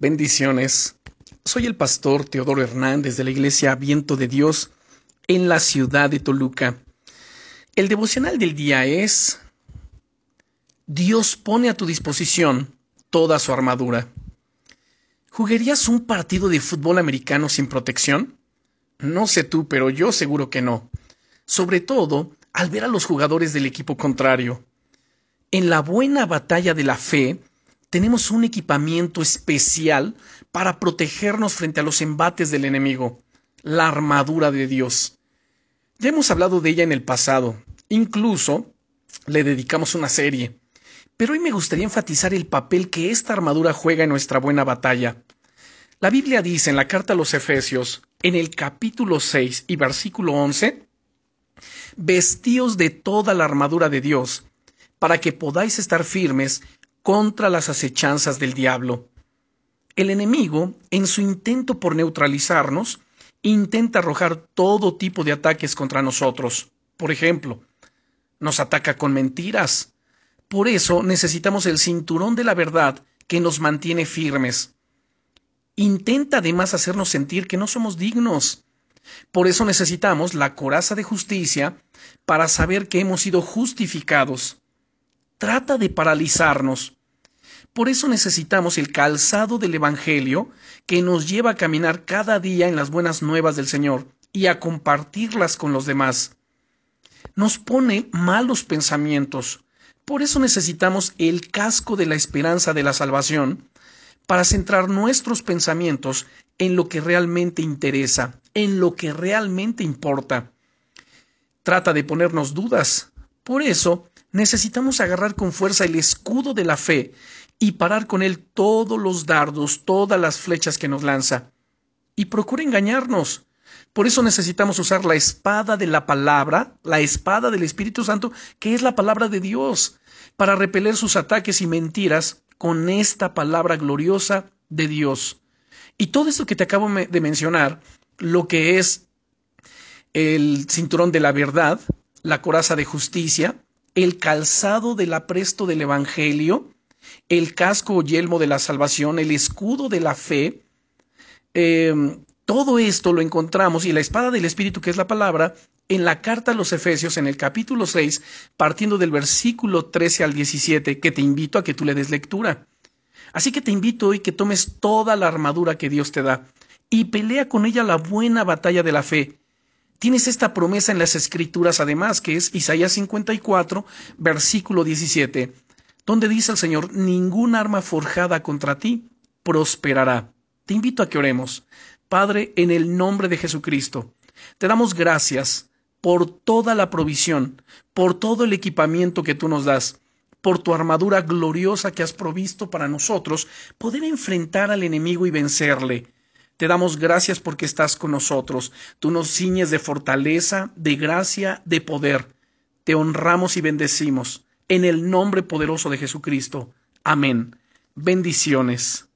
Bendiciones. Soy el pastor Teodoro Hernández de la Iglesia Viento de Dios en la ciudad de Toluca. El devocional del día es Dios pone a tu disposición toda su armadura. ¿Jugarías un partido de fútbol americano sin protección? No sé tú, pero yo seguro que no. Sobre todo al ver a los jugadores del equipo contrario. En la buena batalla de la fe, tenemos un equipamiento especial para protegernos frente a los embates del enemigo, la armadura de Dios. Ya hemos hablado de ella en el pasado, incluso le dedicamos una serie, pero hoy me gustaría enfatizar el papel que esta armadura juega en nuestra buena batalla. La Biblia dice en la carta a los Efesios, en el capítulo 6 y versículo 11, Vestíos de toda la armadura de Dios, para que podáis estar firmes contra las acechanzas del diablo. El enemigo, en su intento por neutralizarnos, intenta arrojar todo tipo de ataques contra nosotros. Por ejemplo, nos ataca con mentiras. Por eso necesitamos el cinturón de la verdad que nos mantiene firmes. Intenta además hacernos sentir que no somos dignos. Por eso necesitamos la coraza de justicia para saber que hemos sido justificados trata de paralizarnos. Por eso necesitamos el calzado del Evangelio que nos lleva a caminar cada día en las buenas nuevas del Señor y a compartirlas con los demás. Nos pone malos pensamientos. Por eso necesitamos el casco de la esperanza de la salvación para centrar nuestros pensamientos en lo que realmente interesa, en lo que realmente importa. Trata de ponernos dudas. Por eso necesitamos agarrar con fuerza el escudo de la fe y parar con él todos los dardos, todas las flechas que nos lanza. Y procura engañarnos. Por eso necesitamos usar la espada de la palabra, la espada del Espíritu Santo, que es la palabra de Dios, para repeler sus ataques y mentiras con esta palabra gloriosa de Dios. Y todo esto que te acabo de mencionar, lo que es el cinturón de la verdad, la coraza de justicia, el calzado del apresto del Evangelio, el casco o yelmo de la salvación, el escudo de la fe. Em, todo esto lo encontramos y la espada del Espíritu, que es la palabra, en la carta a los Efesios, en el capítulo 6, partiendo del versículo 13 al 17, que te invito a que tú le des lectura. Así que te invito hoy que tomes toda la armadura que Dios te da y pelea con ella la buena batalla de la fe Tienes esta promesa en las escrituras además, que es Isaías 54, versículo 17, donde dice el Señor, ningún arma forjada contra ti prosperará. Te invito a que oremos. Padre, en el nombre de Jesucristo, te damos gracias por toda la provisión, por todo el equipamiento que tú nos das, por tu armadura gloriosa que has provisto para nosotros, poder enfrentar al enemigo y vencerle. Te damos gracias porque estás con nosotros. Tú nos ciñes de fortaleza, de gracia, de poder. Te honramos y bendecimos. En el nombre poderoso de Jesucristo. Amén. Bendiciones.